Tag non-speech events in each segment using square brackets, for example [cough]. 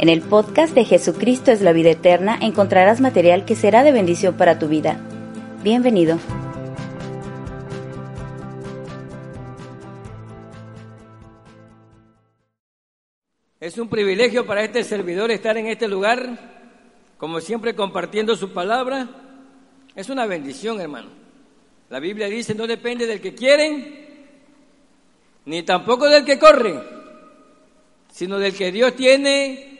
En el podcast de Jesucristo es la vida eterna encontrarás material que será de bendición para tu vida. Bienvenido. Es un privilegio para este servidor estar en este lugar, como siempre compartiendo su palabra. Es una bendición, hermano. La Biblia dice, no depende del que quieren, ni tampoco del que corre, sino del que Dios tiene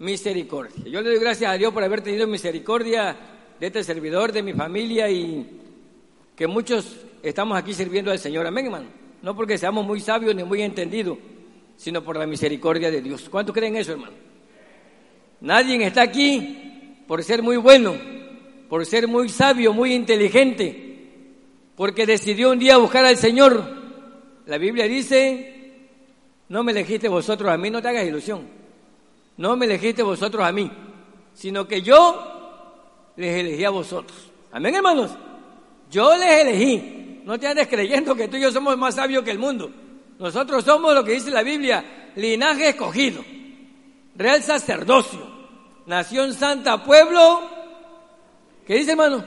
misericordia. Yo le doy gracias a Dios por haber tenido misericordia de este servidor, de mi familia y que muchos estamos aquí sirviendo al Señor. Amén, hermano. No porque seamos muy sabios ni muy entendidos, sino por la misericordia de Dios. ¿Cuántos creen eso, hermano? Nadie está aquí por ser muy bueno, por ser muy sabio, muy inteligente, porque decidió un día buscar al Señor. La Biblia dice, no me elegiste vosotros a mí, no te hagas ilusión. No me elegiste vosotros a mí, sino que yo les elegí a vosotros. Amén, hermanos. Yo les elegí. No te andes creyendo que tú y yo somos más sabios que el mundo. Nosotros somos lo que dice la Biblia, linaje escogido, real sacerdocio, nación santa, pueblo, ¿qué dice hermano?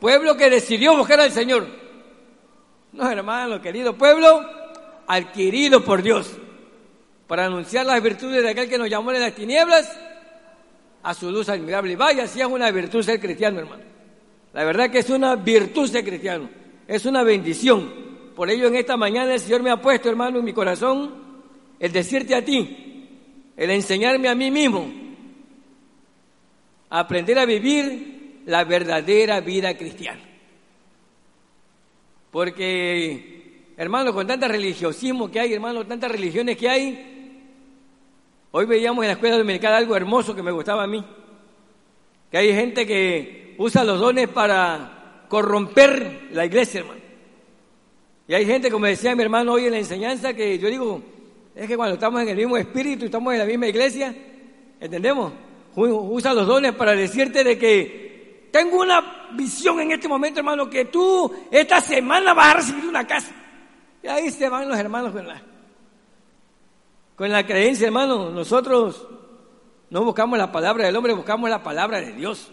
Pueblo que decidió buscar al Señor. No, hermano, querido pueblo, adquirido por Dios, para anunciar las virtudes de aquel que nos llamó de las tinieblas a su luz admirable. Vaya, si es una virtud ser cristiano, hermano. La verdad que es una virtud ser cristiano, es una bendición. Por ello en esta mañana el Señor me ha puesto, hermano, en mi corazón el decirte a ti, el enseñarme a mí mismo, a aprender a vivir la verdadera vida cristiana. Porque, hermano, con tanta religiosismo que hay, hermano, tantas religiones que hay, hoy veíamos en la escuela dominicana algo hermoso que me gustaba a mí, que hay gente que usa los dones para corromper la iglesia, hermano. Y hay gente, como decía mi hermano hoy en la enseñanza, que yo digo, es que cuando estamos en el mismo espíritu, estamos en la misma iglesia, ¿entendemos? Usa los dones para decirte de que tengo una visión en este momento, hermano, que tú esta semana vas a recibir una casa. Y ahí se van los hermanos la, con la creencia, hermano. Nosotros no buscamos la palabra del hombre, buscamos la palabra de Dios.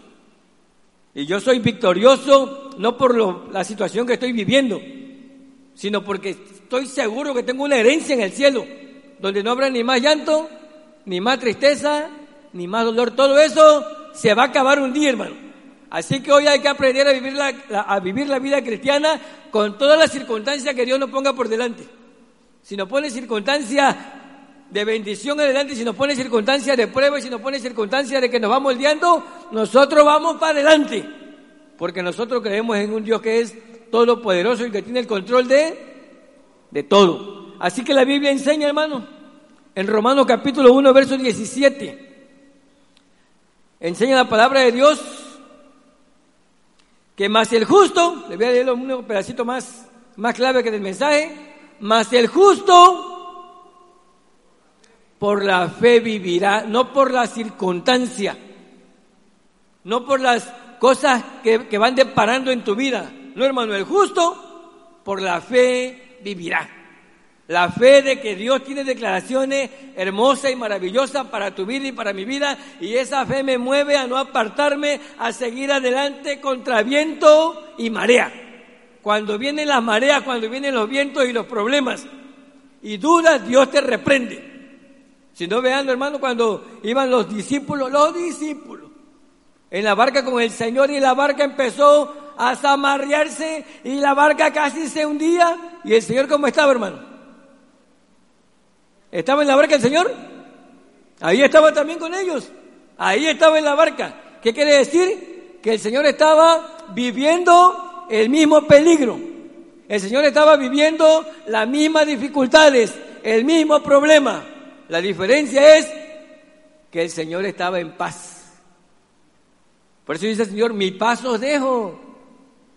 Y yo soy victorioso no por la situación que estoy viviendo, sino porque estoy seguro que tengo una herencia en el cielo, donde no habrá ni más llanto, ni más tristeza, ni más dolor. Todo eso se va a acabar un día, hermano. Así que hoy hay que aprender a vivir la, a vivir la vida cristiana con todas las circunstancias que Dios nos ponga por delante. Si nos pone circunstancias de bendición adelante, si nos pone circunstancias de prueba y si nos pone circunstancias de que nos va moldeando, nosotros vamos para adelante. Porque nosotros creemos en un Dios que es todopoderoso y que tiene el control de, de todo. Así que la Biblia enseña, hermano, en Romanos capítulo 1, verso 17, enseña la palabra de Dios que más el justo, le voy a leer un pedacito más, más clave que del mensaje, más el justo por la fe vivirá, no por la circunstancia, no por las cosas que, que van deparando en tu vida, no, hermano, el justo por la fe vivirá. La fe de que Dios tiene declaraciones hermosas y maravillosas para tu vida y para mi vida. Y esa fe me mueve a no apartarme, a seguir adelante contra viento y marea. Cuando vienen las mareas, cuando vienen los vientos y los problemas y dudas, Dios te reprende. Si no vean, hermano, cuando iban los discípulos, los discípulos, en la barca con el Señor y la barca empezó a zamarrearse y la barca casi se hundía. ¿Y el Señor cómo estaba, hermano? ¿Estaba en la barca el Señor? Ahí estaba también con ellos. Ahí estaba en la barca. ¿Qué quiere decir? Que el Señor estaba viviendo el mismo peligro. El Señor estaba viviendo las mismas dificultades, el mismo problema. La diferencia es que el Señor estaba en paz. Por eso dice el Señor, mi paz os dejo,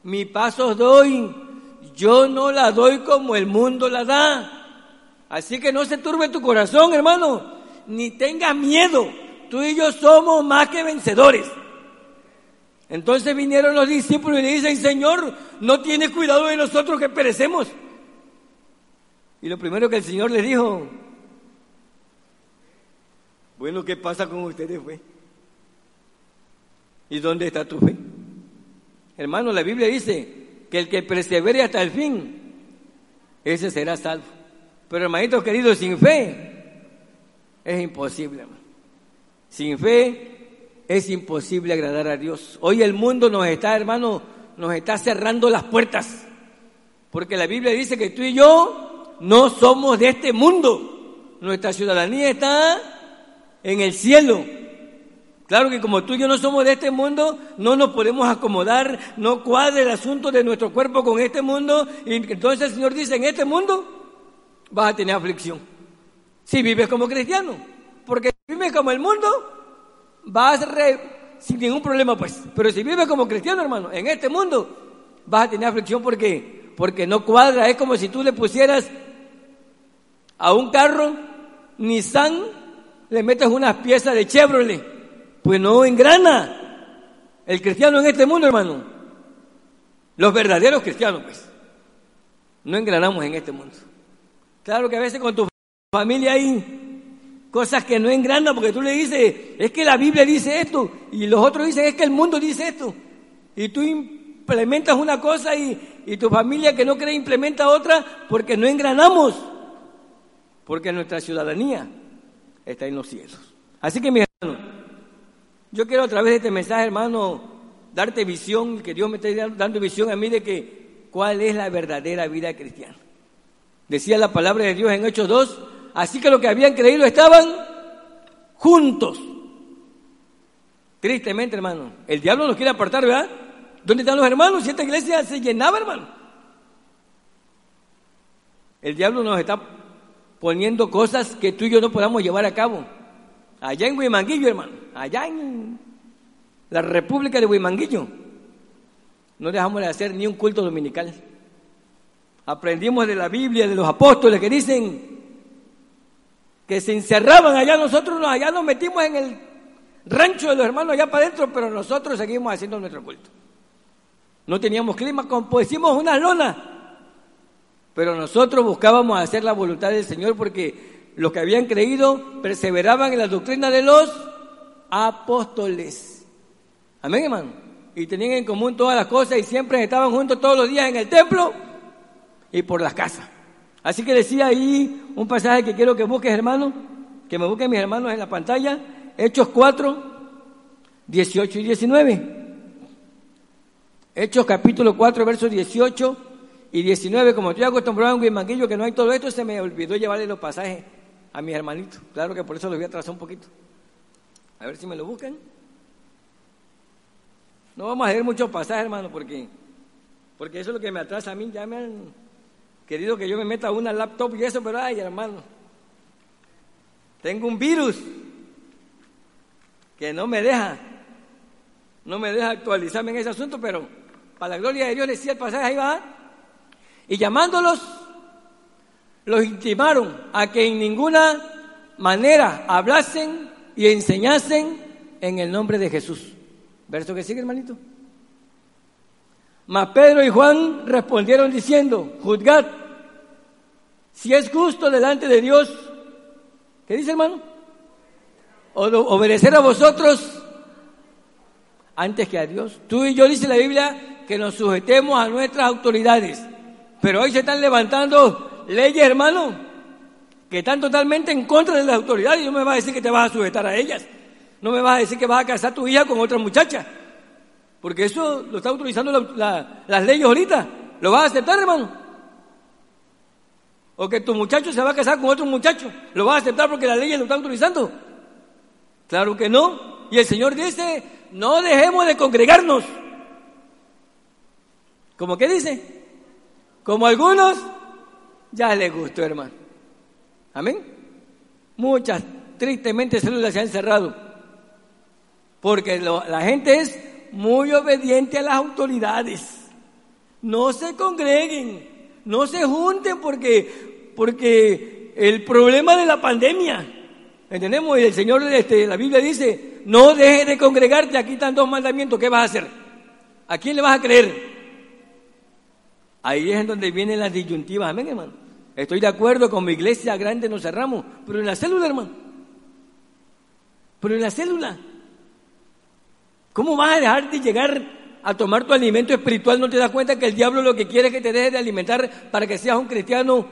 mi paz os doy, yo no la doy como el mundo la da. Así que no se turbe tu corazón, hermano, ni tengas miedo. Tú y yo somos más que vencedores. Entonces vinieron los discípulos y le dicen, Señor, no tienes cuidado de nosotros que perecemos. Y lo primero que el Señor les dijo, bueno, ¿qué pasa con ustedes, fe? ¿Y dónde está tu fe? Hermano, la Biblia dice que el que persevere hasta el fin, ese será salvo. Pero hermanito querido, sin fe es imposible. Sin fe es imposible agradar a Dios. Hoy el mundo nos está, hermano, nos está cerrando las puertas. Porque la Biblia dice que tú y yo no somos de este mundo. Nuestra ciudadanía está en el cielo. Claro que como tú y yo no somos de este mundo, no nos podemos acomodar, no cuadra el asunto de nuestro cuerpo con este mundo. Y entonces el Señor dice, en este mundo vas a tener aflicción. Si vives como cristiano. Porque si vives como el mundo, vas re, sin ningún problema, pues. Pero si vives como cristiano, hermano, en este mundo, vas a tener aflicción porque, porque no cuadra. Es como si tú le pusieras a un carro Nissan, le metes unas piezas de Chevrolet, pues no engrana. El cristiano en este mundo, hermano, los verdaderos cristianos, pues, no engranamos en este mundo. Claro que a veces con tu familia hay cosas que no engranan porque tú le dices, es que la Biblia dice esto y los otros dicen, es que el mundo dice esto. Y tú implementas una cosa y, y tu familia que no cree implementa otra porque no engranamos, porque nuestra ciudadanía está en los cielos. Así que mi hermano, yo quiero a través de este mensaje, hermano, darte visión, que Dios me esté dando visión a mí de que cuál es la verdadera vida cristiana. Decía la palabra de Dios en Hechos 2, así que los que habían creído estaban juntos. Tristemente, hermano, el diablo nos quiere apartar, ¿verdad? ¿Dónde están los hermanos? Si esta iglesia se llenaba, hermano. El diablo nos está poniendo cosas que tú y yo no podamos llevar a cabo. Allá en Huimanguillo, hermano, allá en la República de Huimanguillo, no dejamos de hacer ni un culto dominical. Aprendimos de la Biblia, de los apóstoles que dicen que se encerraban allá, nosotros allá nos metimos en el rancho de los hermanos allá para adentro, pero nosotros seguimos haciendo nuestro culto. No teníamos clima, como pusimos una lona, pero nosotros buscábamos hacer la voluntad del Señor porque los que habían creído perseveraban en la doctrina de los apóstoles. Amén, hermano. Y tenían en común todas las cosas y siempre estaban juntos todos los días en el templo y por las casas. Así que decía ahí un pasaje que quiero que busques, hermano, que me busquen mis hermanos en la pantalla, Hechos 4, 18 y 19. Hechos capítulo 4, versos 18 y 19. Como estoy acostumbrado en Guimanguillo que no hay todo esto, se me olvidó llevarle los pasajes a mis hermanitos. Claro que por eso los voy a trazar un poquito. A ver si me lo buscan. No vamos a leer muchos pasajes, hermano, porque, porque eso es lo que me atrasa a mí. Ya me han querido que yo me meta una laptop y eso, pero ay, hermano, tengo un virus que no me deja, no me deja actualizarme en ese asunto, pero para la gloria de Dios decía el pasaje, ahí va, y llamándolos, los intimaron a que en ninguna manera hablasen y enseñasen en el nombre de Jesús. Verso que sigue, hermanito. Mas Pedro y Juan respondieron diciendo, juzgad si es justo delante de Dios, ¿qué dice hermano? Obedecer a vosotros antes que a Dios. Tú y yo dice la Biblia que nos sujetemos a nuestras autoridades. Pero hoy se están levantando leyes, hermano, que están totalmente en contra de las autoridades. Y no me vas a decir que te vas a sujetar a ellas. No me vas a decir que vas a casar a tu hija con otra muchacha. Porque eso lo están autorizando las leyes ahorita. ¿Lo vas a aceptar, hermano? o que tu muchacho se va a casar con otro muchacho, ¿lo vas a aceptar porque la ley lo está autorizando? Claro que no. Y el Señor dice, no dejemos de congregarnos. ¿Cómo que dice? Como algunos ya les gustó, hermano. Amén. Muchas tristemente células se han cerrado. Porque la gente es muy obediente a las autoridades. No se congreguen, no se junten porque, porque el problema de la pandemia, ¿entendemos? Y el Señor, este, la Biblia dice, no dejes de congregarte, aquí están dos mandamientos, ¿qué vas a hacer? ¿A quién le vas a creer? Ahí es en donde vienen las disyuntivas, amén, hermano. Estoy de acuerdo, con mi iglesia grande nos cerramos, pero en la célula, hermano. Pero en la célula. ¿Cómo vas a dejar de llegar a tomar tu alimento espiritual, no te das cuenta que el diablo lo que quiere es que te dejes de alimentar para que seas un cristiano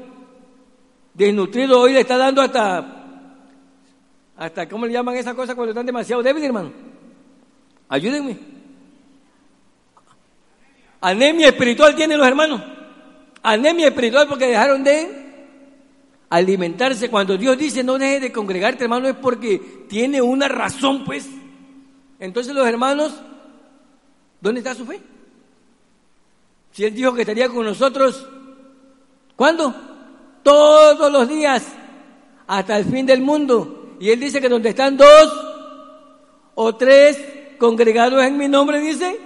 desnutrido. Hoy le está dando hasta, hasta, ¿cómo le llaman esas cosas cuando están demasiado débiles, hermano? Ayúdenme. Anemia espiritual tienen los hermanos. Anemia espiritual porque dejaron de alimentarse. Cuando Dios dice no dejes de congregarte, hermano, es porque tiene una razón, pues. Entonces los hermanos ¿Dónde está su fe? Si Él dijo que estaría con nosotros, ¿cuándo? Todos los días, hasta el fin del mundo. Y Él dice que donde están dos o tres congregados en mi nombre, dice,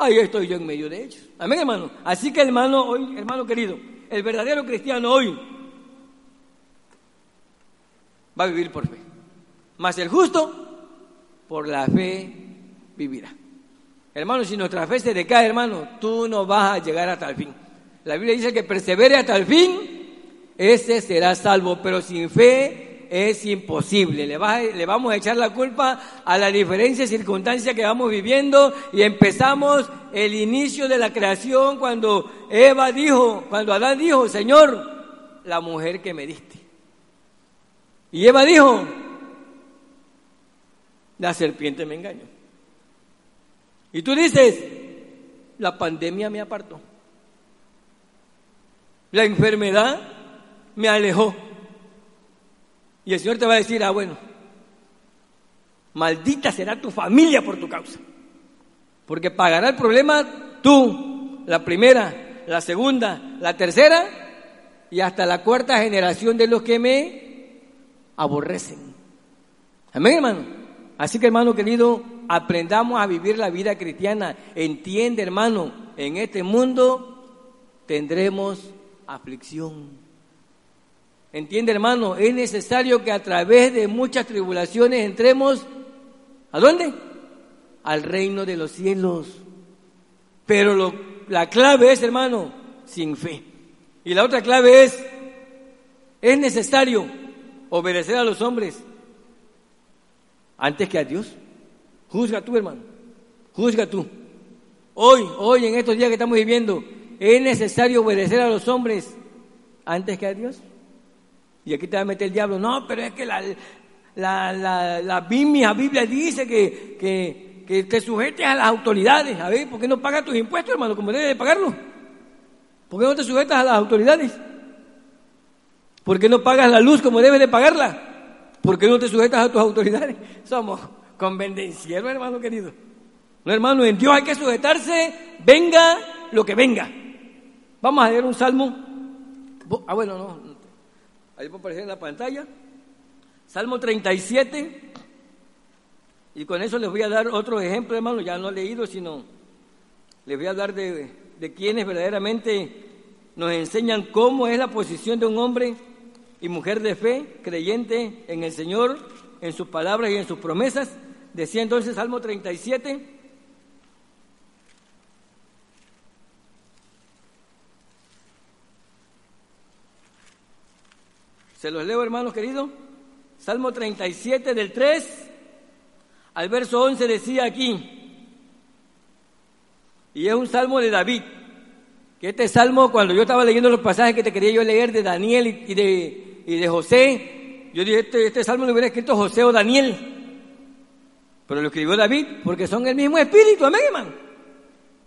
ahí estoy yo en medio de ellos. Amén, hermano. Así que hermano, hoy, hermano querido, el verdadero cristiano hoy va a vivir por fe. Mas el justo, por la fe vivirá. Hermano, si nuestra fe se decae, hermano, tú no vas a llegar hasta el fin. La Biblia dice que persevere hasta el fin, ese será salvo, pero sin fe es imposible. Le, vamos a echar la culpa a la diferencia de circunstancias que vamos viviendo y empezamos el inicio de la creación cuando Eva dijo, cuando Adán dijo, Señor, la mujer que me diste. Y Eva dijo, la serpiente me engañó. Y tú dices, la pandemia me apartó. La enfermedad me alejó. Y el Señor te va a decir, ah, bueno, maldita será tu familia por tu causa. Porque pagará el problema tú, la primera, la segunda, la tercera y hasta la cuarta generación de los que me aborrecen. Amén, hermano. Así que, hermano querido, aprendamos a vivir la vida cristiana. Entiende, hermano, en este mundo tendremos aflicción. Entiende, hermano, es necesario que a través de muchas tribulaciones entremos, ¿a dónde? Al reino de los cielos. Pero la clave es, hermano, sin fe. Y la otra clave es, es necesario obedecer a los hombres antes que a Dios. Juzga tú, hermano. Juzga tú. Hoy, hoy, en estos días que estamos viviendo, es necesario obedecer a los hombres antes que a Dios. Y aquí te va a meter el diablo. No, pero es que la, la, la, la Biblia, dice que, que, que, te sujetes a las autoridades. A ver, ¿por qué no pagas tus impuestos, hermano, como debes de pagarlos? ¿Por qué no te sujetas a las autoridades? ¿Por qué no pagas la luz como debes de pagarla? ¿Por qué no te sujetas a tus autoridades? Somos convenenciero, hermano querido. No, hermano, en Dios hay que sujetarse, venga lo que venga. Vamos a leer un salmo. Ah, bueno, no. Ahí puede aparecer en la pantalla. Salmo 37. Y con eso les voy a dar otro ejemplo, hermano. Ya no he leído, sino les voy a hablar de, de quienes verdaderamente nos enseñan cómo es la posición de un hombre y mujer de fe, creyente en el Señor, en sus palabras y en sus promesas. Decía entonces Salmo 37. Se los leo, hermanos queridos. Salmo 37 del 3 al verso 11 decía aquí, y es un salmo de David, que este salmo, cuando yo estaba leyendo los pasajes que te quería yo leer de Daniel y de, y de José, yo dije, este, este salmo lo hubiera escrito José o Daniel, pero lo escribió David porque son el mismo espíritu, amén, hermano.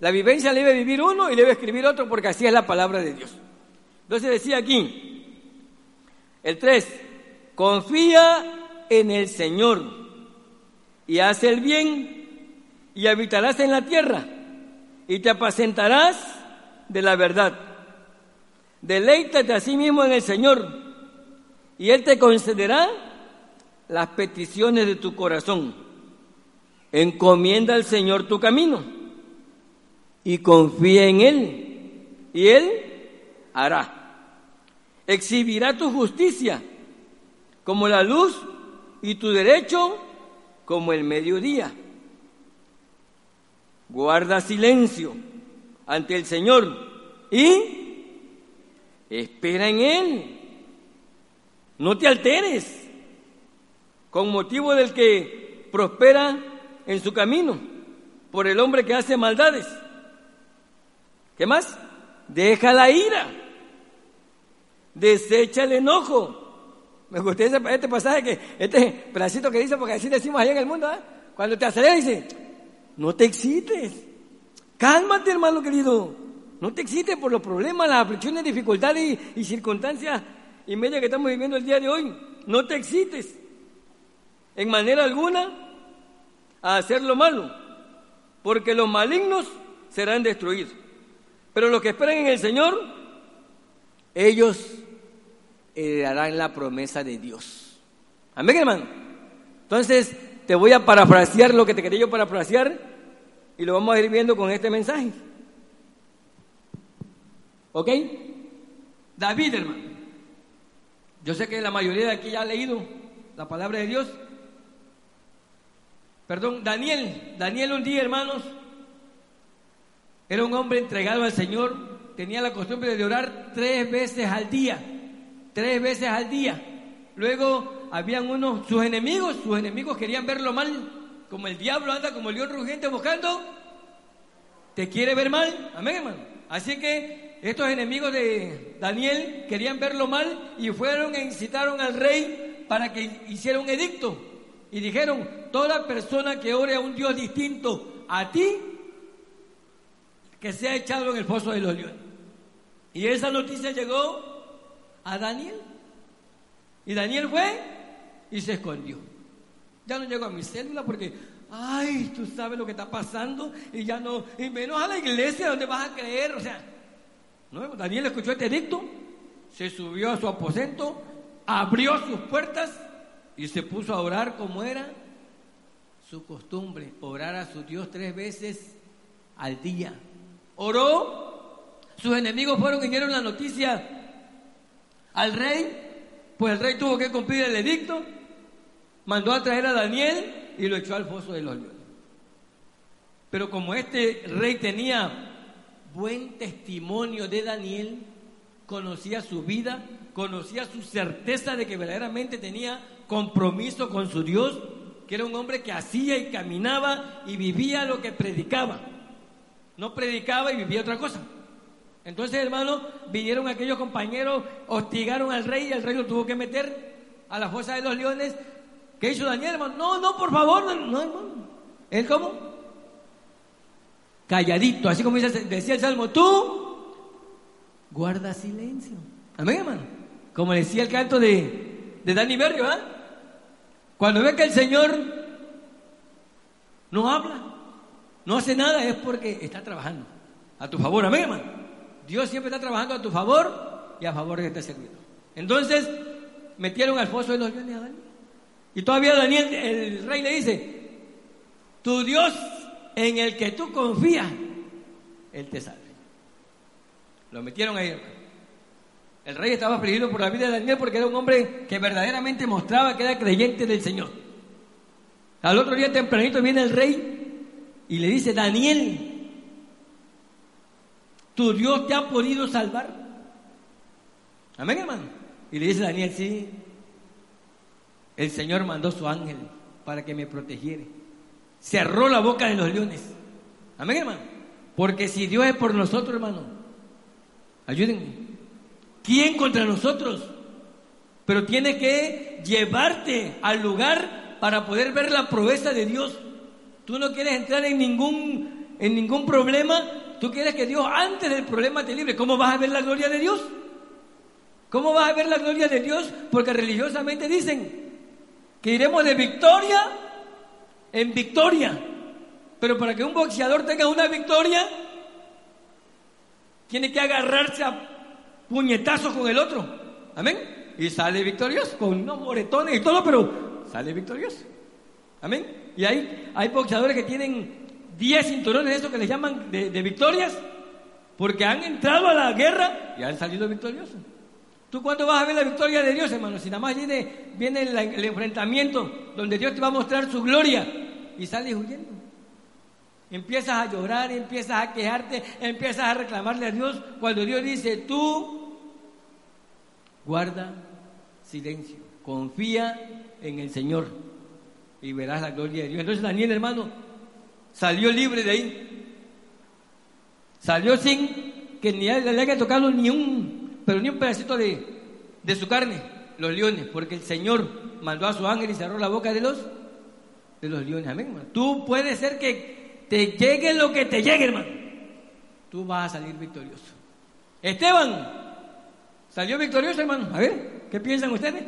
La vivencia le debe vivir uno y le debe escribir otro porque así es la palabra de Dios. Entonces decía aquí, el 3, confía en el Señor y haz el bien y habitarás en la tierra y te apacentarás de la verdad. Deleítate a sí mismo en el Señor y Él te concederá las peticiones de tu corazón. Encomienda al Señor tu camino y confía en Él y Él hará. Exhibirá tu justicia como la luz y tu derecho como el mediodía. Guarda silencio ante el Señor y espera en Él. No te alteres con motivo del que prospera en su camino, por el hombre que hace maldades. ¿Qué más? Deja la ira, desecha el enojo. Me gustó este pasaje, que, este pedacito que dice, porque así decimos allá en el mundo, ¿eh? cuando te acelera dice, no te excites, cálmate hermano querido, no te excites por los problemas, las aflicciones, dificultades y, y circunstancias y media que estamos viviendo el día de hoy. No te excites en manera alguna a hacer lo malo, porque los malignos serán destruidos. Pero los que esperan en el Señor, ellos heredarán la promesa de Dios. Amén, hermano. Entonces, te voy a parafrasear lo que te quería yo parafrasear y lo vamos a ir viendo con este mensaje. ¿Ok? David, hermano. Yo sé que la mayoría de aquí ya ha leído la palabra de Dios. Perdón, Daniel. Daniel un día, hermanos, era un hombre entregado al Señor. Tenía la costumbre de orar tres veces al día. Tres veces al día. Luego habían unos, sus enemigos, sus enemigos querían verlo mal, como el diablo anda como el león rugiente buscando. ¿Te quiere ver mal? Amén, hermano. Así que estos enemigos de Daniel querían verlo mal y fueron e incitaron al rey para que hiciera un edicto. Y dijeron, toda persona que ore a un Dios distinto a ti, que sea echado en el foso de los leones. Y esa noticia llegó a Daniel. Y Daniel fue y se escondió. Ya no llegó a mi célula porque, ay, tú sabes lo que está pasando y ya no, y menos a la iglesia donde vas a creer, o sea, Daniel escuchó este edicto, se subió a su aposento, abrió sus puertas y se puso a orar como era su costumbre, orar a su Dios tres veces al día. Oró, sus enemigos fueron y dieron la noticia al rey, pues el rey tuvo que cumplir el edicto, mandó a traer a Daniel y lo echó al foso de los leones. Pero como este rey tenía buen testimonio de Daniel, conocía su vida, conocía su certeza de que verdaderamente tenía compromiso con su Dios, que era un hombre que hacía y caminaba y vivía lo que predicaba. No predicaba y vivía otra cosa. Entonces, hermano, vinieron aquellos compañeros, hostigaron al rey y el rey lo tuvo que meter a la fosa de los leones. ¿Qué hizo Daniel, hermano? No, no, por favor, no, no hermano. ¿Él cómo? calladito, así como decía el Salmo, tú guarda silencio. Amén, hermano. Como decía el canto de, de Dani Berrio, ¿ah? Cuando ve que el Señor no habla, no hace nada, es porque está trabajando a tu favor. Amén, hermano. Dios siempre está trabajando a tu favor y a favor de este servidor. Entonces, metieron al foso de los leones a Daniel. Y todavía Daniel, el rey le dice, tu Dios en el que tú confías, Él te salve. Lo metieron ahí. El rey estaba afligido por la vida de Daniel porque era un hombre que verdaderamente mostraba que era creyente del Señor. Al otro día tempranito viene el rey y le dice, Daniel, tu Dios te ha podido salvar. Amén, hermano. Y le dice Daniel, sí, el Señor mandó su ángel para que me protegiera cerró la boca de los leones. Amén, hermano. Porque si Dios es por nosotros, hermano, ayúdenme. ¿Quién contra nosotros? Pero tiene que llevarte al lugar para poder ver la proeza de Dios. Tú no quieres entrar en ningún, en ningún problema. Tú quieres que Dios antes del problema te libre. ¿Cómo vas a ver la gloria de Dios? ¿Cómo vas a ver la gloria de Dios? Porque religiosamente dicen que iremos de victoria en victoria. Pero para que un boxeador tenga una victoria, tiene que agarrarse a puñetazos con el otro. Amén. Y sale victorioso con unos moretones y todo, pero sale victorioso. Amén. Y hay, hay boxeadores que tienen 10 cinturones de esos que les llaman de, victorias, porque han entrado a la guerra y han salido victoriosos. ¿Tú cuándo vas a ver la victoria de Dios, hermano? Si nada más viene, viene el, enfrentamiento donde Dios te va a mostrar su gloria y sales huyendo. Empiezas a llorar, empiezas a quejarte, empiezas a reclamarle a Dios cuando Dios dice, tú guarda silencio, confía en el Señor y verás la gloria de Dios. Entonces Daniel, hermano, salió libre de ahí. Salió sin que ni le haya tocado ni un, pero ni un pedacito de, de su carne, los leones, porque el Señor mandó a su ángel y cerró la boca de los, de los leones. Amén, hermano. Tú puedes ser que te llegue lo que te llegue, hermano. Tú vas a salir victorioso. Esteban salió victorioso, hermano. A ver, ¿qué piensan ustedes?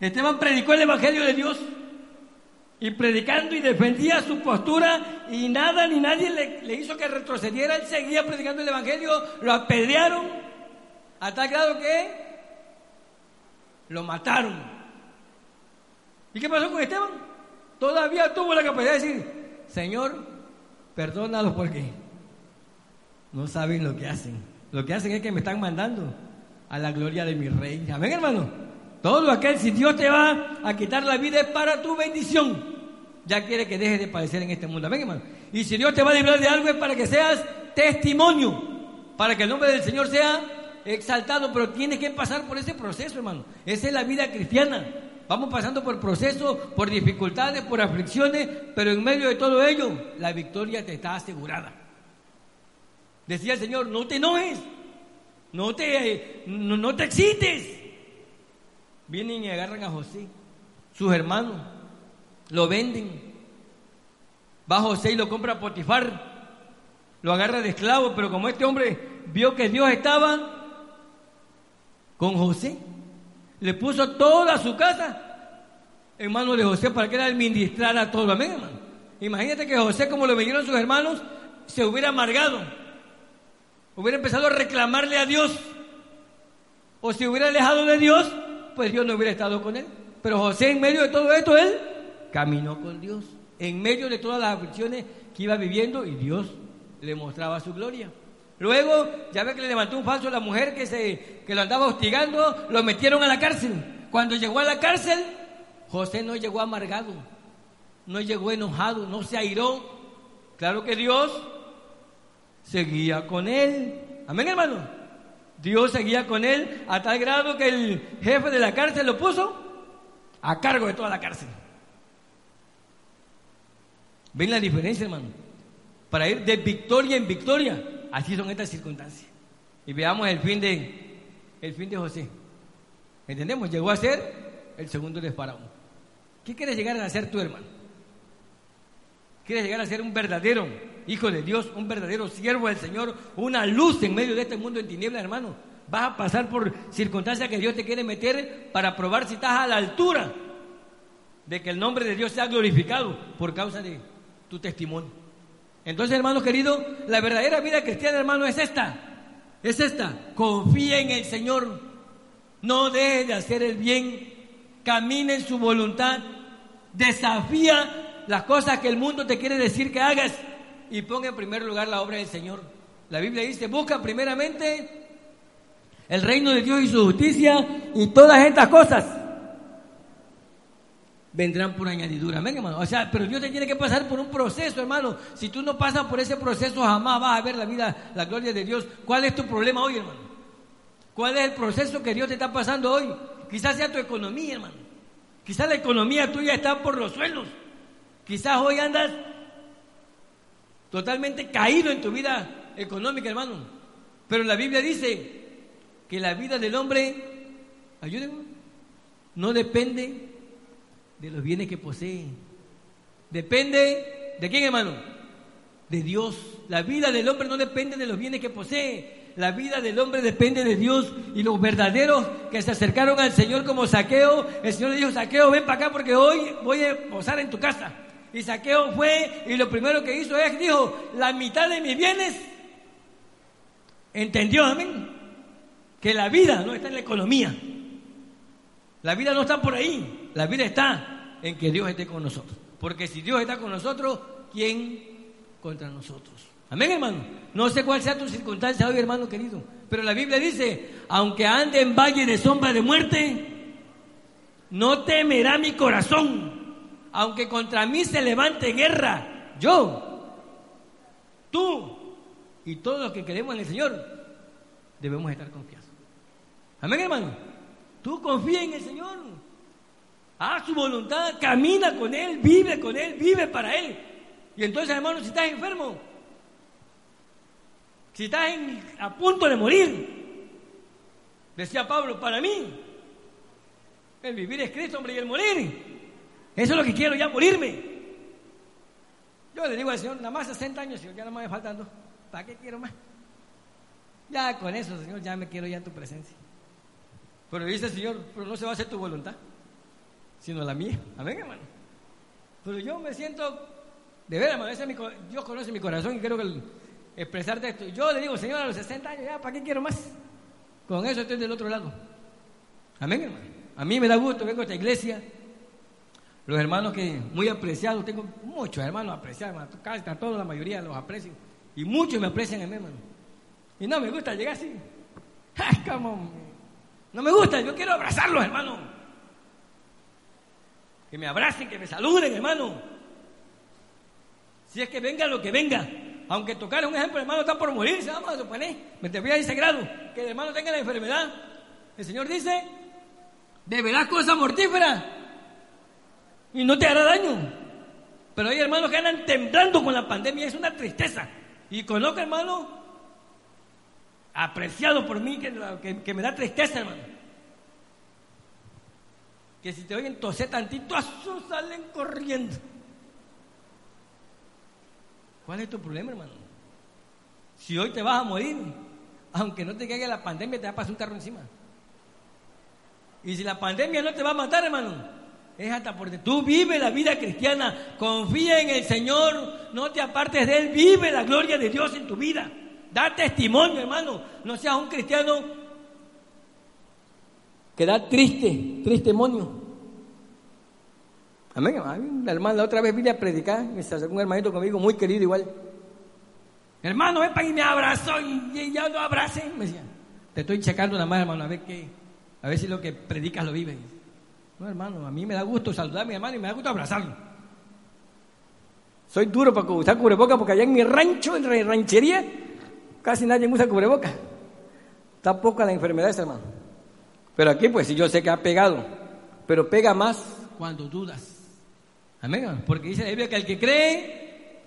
Esteban predicó el Evangelio de Dios y predicando y defendía su postura y nada ni nadie le, hizo que retrocediera. Él seguía predicando el Evangelio, lo apedrearon a tal que lo mataron. ¿Y qué pasó con Esteban? Todavía tuvo la capacidad de decir, Señor, perdónalos porque no saben lo que hacen. Lo que hacen es que me están mandando a la gloria de mi rey. Amén, hermano. Todo aquel, si Dios te va a quitar la vida es para tu bendición. Ya quiere que dejes de padecer en este mundo. Amén, hermano. Y si Dios te va a librar de algo es para que seas testimonio. Para que el nombre del Señor sea exaltado. Pero tienes que pasar por ese proceso, hermano. Esa es la vida cristiana. Vamos pasando por procesos, por dificultades, por aflicciones. Pero en medio de todo ello, la victoria te está asegurada. Decía el Señor, no te enojes. No te, no, no te excites vienen y agarran a José, sus hermanos, lo venden. Va José y lo compra Potifar, lo agarra de esclavo, pero como este hombre vio que Dios estaba con José, le puso toda su casa en manos de José para que él administrara todo. Amén, hermano. Imagínate que José, como lo vendieron sus hermanos, se hubiera amargado, hubiera empezado a reclamarle a Dios, o se hubiera alejado de Dios, pues Dios no hubiera estado con él. Pero José, en medio de todo esto, él caminó con Dios. En medio de todas las aflicciones que iba viviendo y Dios le mostraba su gloria. Luego, ya ve que le levantó un falso a la mujer que, se, que lo andaba hostigando, lo metieron a la cárcel. Cuando llegó a la cárcel, José no llegó amargado, no llegó enojado, no se airó. Claro que Dios seguía con él. Amén, hermano. Dios seguía con él a tal grado que el jefe de la cárcel lo puso a cargo de toda la cárcel. ¿Ven la diferencia, hermano? Para ir de victoria en victoria, así son estas circunstancias. Y veamos el fin de, el fin de José. ¿Entendemos? Llegó a ser el segundo de Faraón. ¿Qué quieres llegar a ser tu hermano? ¿Quieres llegar a ser un verdadero hijo de Dios, un verdadero siervo del Señor, una luz en medio de este mundo en tinieblas, hermano. Vas a pasar por circunstancias que Dios te quiere meter para probar si estás a la altura de que el nombre de Dios sea glorificado por causa de tu testimonio. Entonces, hermano querido, la verdadera vida cristiana, hermano, es esta. Es esta. Confía en el Señor. No deje de hacer el bien. Camina en su voluntad. Desafía las cosas que el mundo te quiere decir que hagas y ponga en primer lugar la obra del Señor. La Biblia dice, busca primeramente el reino de Dios y su justicia y todas estas cosas vendrán por añadidura. Amén, hermano. O sea, pero Dios te tiene que pasar por un proceso, hermano. Si tú no pasas por ese proceso, jamás vas a ver la vida, la gloria de Dios. ¿Cuál es tu problema hoy, hermano? ¿Cuál es el proceso que Dios te está pasando hoy? Quizás sea tu economía, hermano. Quizás la economía tuya está por los suelos. Quizás hoy andas totalmente caído en tu vida económica, hermano. Pero la Biblia dice que la vida del hombre, ayúdenme, no depende de los bienes que posee. Depende de quién, hermano? De Dios. La vida del hombre no depende de los bienes que posee. La vida del hombre depende de Dios y los verdaderos que se acercaron al Señor como saqueo, el Señor le dijo, saqueo, ven para acá porque hoy voy a posar en tu casa. Y Saqueo fue y lo primero que hizo es, dijo, la mitad de mis bienes. ¿Entendió, amén? Que la vida no está en la economía. La vida no está por ahí. La vida está en que Dios esté con nosotros. Porque si Dios está con nosotros, ¿quién contra nosotros? Amén, hermano. No sé cuál sea tu circunstancia hoy, hermano querido. Pero la Biblia dice, aunque ande en valle de sombra de muerte, no temerá mi corazón. Aunque contra mí se levante guerra, yo, tú y todos los que creemos en el Señor, debemos estar confiados. Amén, hermano. Tú confía en el Señor. Haz su voluntad, camina con Él, vive con Él, vive para Él. Y entonces, hermano, si estás enfermo, si estás a punto de morir, decía Pablo, para mí, el vivir es Cristo, hombre, y el morir. Eso es lo que quiero, ya morirme. Yo le digo al Señor, nada más 60 años, Señor, ya no me va faltando. ¿Para qué quiero más? Ya con eso, Señor, ya me quiero ya en tu presencia. Pero dice el Señor, pero no se va a hacer tu voluntad, sino la mía. Amén, hermano. Pero yo me siento, de veras, hermano, Dios conoce mi corazón y quiero expresarte esto. Yo le digo, Señor, a los 60 años, ya, ¿para qué quiero más? Con eso estoy del otro lado. Amén, hermano. A mí me da gusto, vengo a esta iglesia. Los hermanos que muy apreciados, tengo muchos hermanos apreciados, casi a todos, la mayoría los aprecio. Y muchos me aprecian a mí, hermano. Y no me gusta llegar así. [laughs] Como, no me gusta, yo quiero abrazarlos, hermano. Que me abracen, que me saluden, hermano. Si es que venga lo que venga. Aunque tocar un ejemplo, hermano está por morirse, vamos a suponer, me te voy a ese grado, que el hermano tenga la enfermedad. El Señor dice, beberás cosas mortíferas y no te hará daño. Pero hay hermanos que andan temblando con la pandemia, es una tristeza. Y conozco hermano apreciado por mí que, que, me da tristeza, hermano. Que si te oyen toser tantito, azul salen corriendo. ¿Cuál es tu problema, hermano? Si hoy te vas a morir, aunque no te caiga la pandemia, te va a pasar un carro encima. Y si la pandemia no te va a matar, hermano, es hasta porque tú vive la vida cristiana, confía en el Señor, no te apartes de Él, vive la gloria de Dios en tu vida. Da testimonio, hermano, no seas un cristiano que da triste, testimonio. Amén. La hermana la otra vez vine a predicar, me acercó un hermanito conmigo, muy querido igual. Hermano, ven para y me abrazó y, ya lo abracé. Me decía, te estoy checando nada más, hermano, a ver qué, a ver si lo que predicas lo vives. No, hermano, a mí me da gusto saludar a mi hermano y me da gusto abrazarlo. Soy duro para usar cubreboca porque allá en mi rancho, en mi ranchería, casi nadie usa cubreboca. Está poca la enfermedad, hermano. Pero aquí, pues, yo sé que ha pegado, pero pega más cuando dudas. Amén. Porque dice la Biblia que al que cree,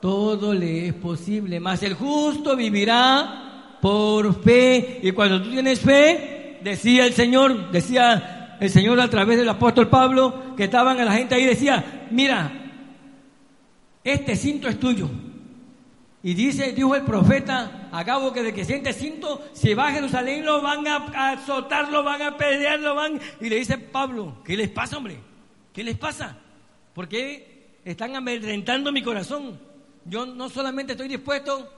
todo le es posible. Más el justo vivirá por fe. Y cuando tú tienes fe, decía el Señor, decía el Señor a través del apóstol Pablo, que estaban a la gente ahí, decía, mira, este cinto es tuyo. Y dice, dijo el profeta, acabo que de que siente cinto, si va a Jerusalén lo van a azotar, lo van a pelear, lo van... Y le dice Pablo, ¿qué les pasa, hombre? ¿Qué les pasa? ¿Por qué están amedrentando mi corazón? Yo no solamente estoy dispuesto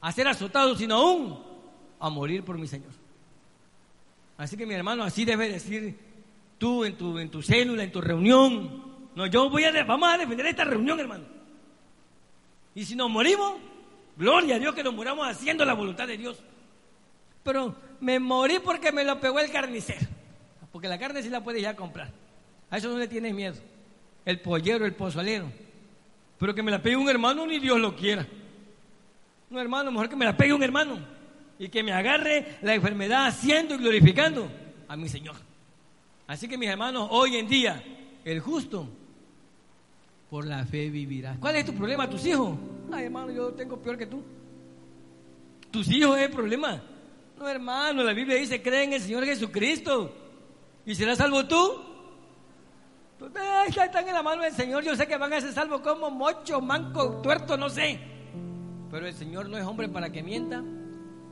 a ser azotado, sino aún a morir por mi Señor. Así que mi hermano, así debe decir tú en tu, en tu célula, en tu reunión. No, yo voy a, vamos a defender esta reunión, hermano. Y si nos morimos, gloria a Dios que nos muramos haciendo la voluntad de Dios. Pero me morí porque me lo pegó el carnicero. Porque la carne sí la puedes ya comprar. A eso no le tienes miedo el pollero, el pozolero. Pero que me la pegue un hermano, ni Dios lo quiera. Un hermano, mejor que me la pegue un hermano. Y que me agarre la enfermedad haciendo y glorificando a mi Señor. Así que mis hermanos, hoy en día, el justo por la fe vivirá. ¿Cuál es tu problema? ¿Tus hijos? Ay, hermano, yo tengo peor que tú. ¿Tus hijos es el problema? No, hermano, la Biblia dice, cree en el Señor Jesucristo. ¿Y serás salvo tú? están en la mano del Señor. Yo sé que van a ser salvos como mocho, manco, tuerto, no sé. Pero el Señor no es hombre para que mienta,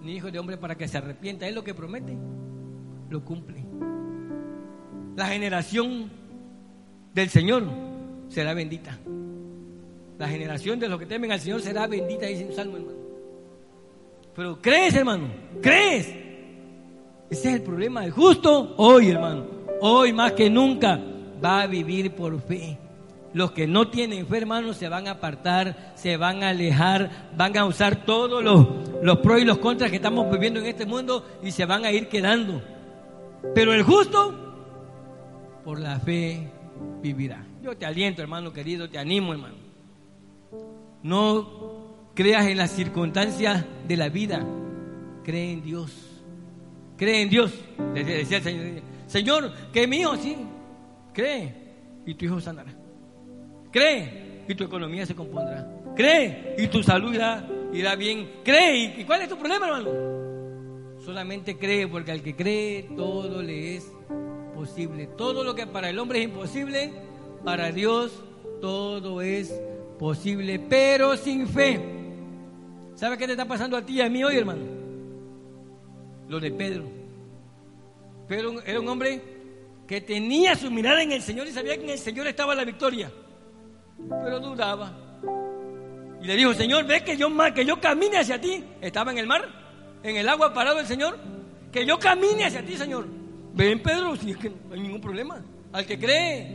ni hijo de hombre para que se arrepienta. Él lo que promete, lo cumple. La generación del Señor será bendita. La generación de los que temen al Señor será bendita, dice un salmo, hermano. Pero crees, hermano, crees. Ese es el problema. El justo hoy, hermano, hoy más que nunca va a vivir por fe. Los que no tienen fe, hermano, se van a apartar, se van a alejar, van a usar todos los, los pros y los contras que estamos viviendo en este mundo y se van a ir quedando. Pero el justo, por la fe, vivirá. Yo te aliento, hermano querido, te animo, hermano. No creas en las circunstancias de la vida, cree en Dios. Cree en Dios. Decía el Señor, Señor, que mi hijo sí, cree y tu hijo sanará. Cree y tu economía se compondrá. Cree y tu salud irá, irá bien. Cree. ¿Y cuál es tu problema, hermano? Solamente cree, porque al que cree todo le es posible. Todo lo que para el hombre es imposible, para Dios todo es posible, pero sin fe. ¿Sabe qué te está pasando a ti y a mí hoy, hermano? Lo de Pedro. Pedro era un hombre que tenía su mirada en el Señor y sabía que en el Señor estaba la victoria pero dudaba. Y le dijo, Señor, ve que yo, que yo camine hacia ti. Estaba en el mar, en el agua parado el Señor. Que yo camine hacia ti, Señor. Ven, Pedro, si es que no hay ningún problema. Al que cree,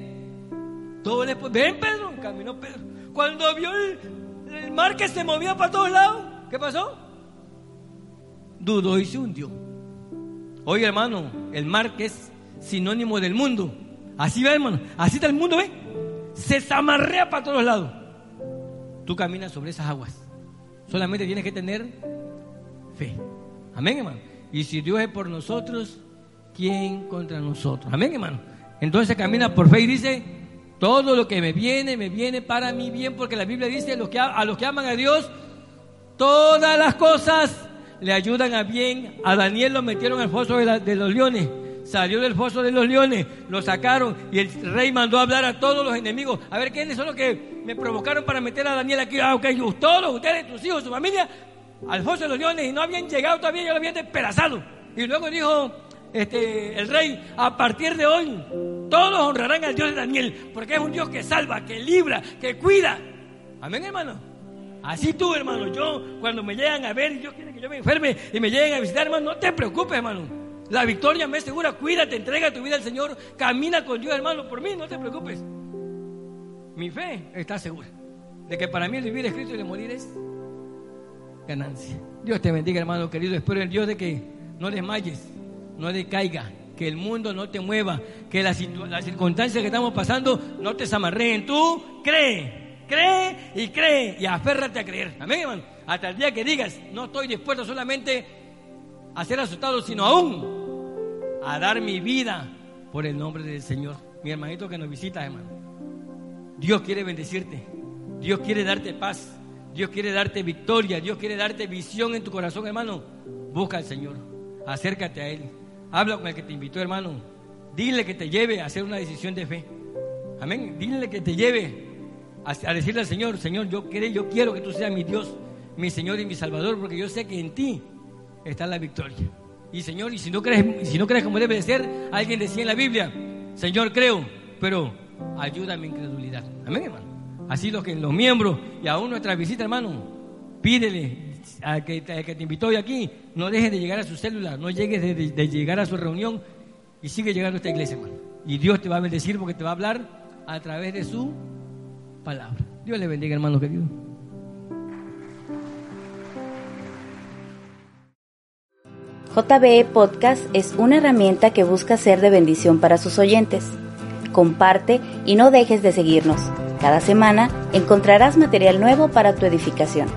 todo después. Ven, Pedro, caminó Pedro. Cuando vio el, el mar que se movía para todos lados, ¿qué pasó? Dudó y se hundió. Oye, hermano, el mar que es sinónimo del mundo. Así va, hermano. Así está el mundo, ¿ve? se zamarrea para todos lados. Tú caminas sobre esas aguas. Solamente tienes que tener fe. Amén, hermano. Y si Dios es por nosotros, ¿quién contra nosotros? Amén, hermano. Entonces camina por fe y dice, todo lo que me viene, me viene para mi bien, porque la Biblia dice, a los que, a los que aman a Dios, todas las cosas le ayudan a bien. A Daniel lo metieron al foso de, de los leones salió del foso de los leones, lo sacaron y el rey mandó a hablar a todos los enemigos. A ver, ¿quiénes son los que me provocaron para meter a Daniel aquí? Ah, ok, todos, ustedes, tus hijos, su familia, al foso de los leones y no habían llegado todavía, ya lo habían despedazado. Y luego dijo este, el rey, a partir de hoy, todos honrarán al Dios de Daniel, porque es un Dios que salva, que libra, que cuida. Amén, hermano. Así tú, hermano, yo cuando me llegan a ver y Dios quiere que yo me enferme y me lleguen a visitar, hermano, no te preocupes, hermano. La victoria me es segura. Cuídate, entrega tu vida al Señor. Camina con Dios, hermano, por mí, no te preocupes. Mi fe está segura de que para mí el vivir es Cristo y el morir es ganancia. Dios te bendiga, hermano querido. Espero en Dios de que no desmayes, no decaiga, que el mundo no te mueva, que las, circunstancias que estamos pasando no te zamarreen. Tú cree, cree y cree y aférrate a creer. Amén, hermano. Hasta el día que digas, no estoy dispuesto solamente a ser asustado, sino aún a dar mi vida por el nombre del Señor. Mi hermanito que nos visita, hermano. Dios quiere bendecirte. Dios quiere darte paz. Dios quiere darte victoria. Dios quiere darte visión en tu corazón, hermano. Busca al Señor. Acércate a Él. Habla con el que te invitó, hermano. Dile que te lleve a hacer una decisión de fe. Amén. Dile que te lleve a, decirle al Señor, Señor, yo quiero, yo quiero que tú seas mi Dios, mi Señor y mi Salvador, porque yo sé que en ti está la victoria. Y Señor, y si no crees, si no crees como debe de ser, alguien decía en la Biblia, Señor, creo, pero ayúdame en incredulidad. Amén, hermano. Así los que los miembros y aún nuestra visita, hermano, pídele a que, que te invitó hoy aquí, no dejes de llegar a su célula, no llegues de, llegar a su reunión y sigue llegando a esta iglesia, hermano. Y Dios te va a bendecir porque te va a hablar a través de su palabra. Dios le bendiga, hermano querido. JBE Podcast es una herramienta que busca ser de bendición para sus oyentes. Comparte y no dejes de seguirnos. Cada semana encontrarás material nuevo para tu edificación.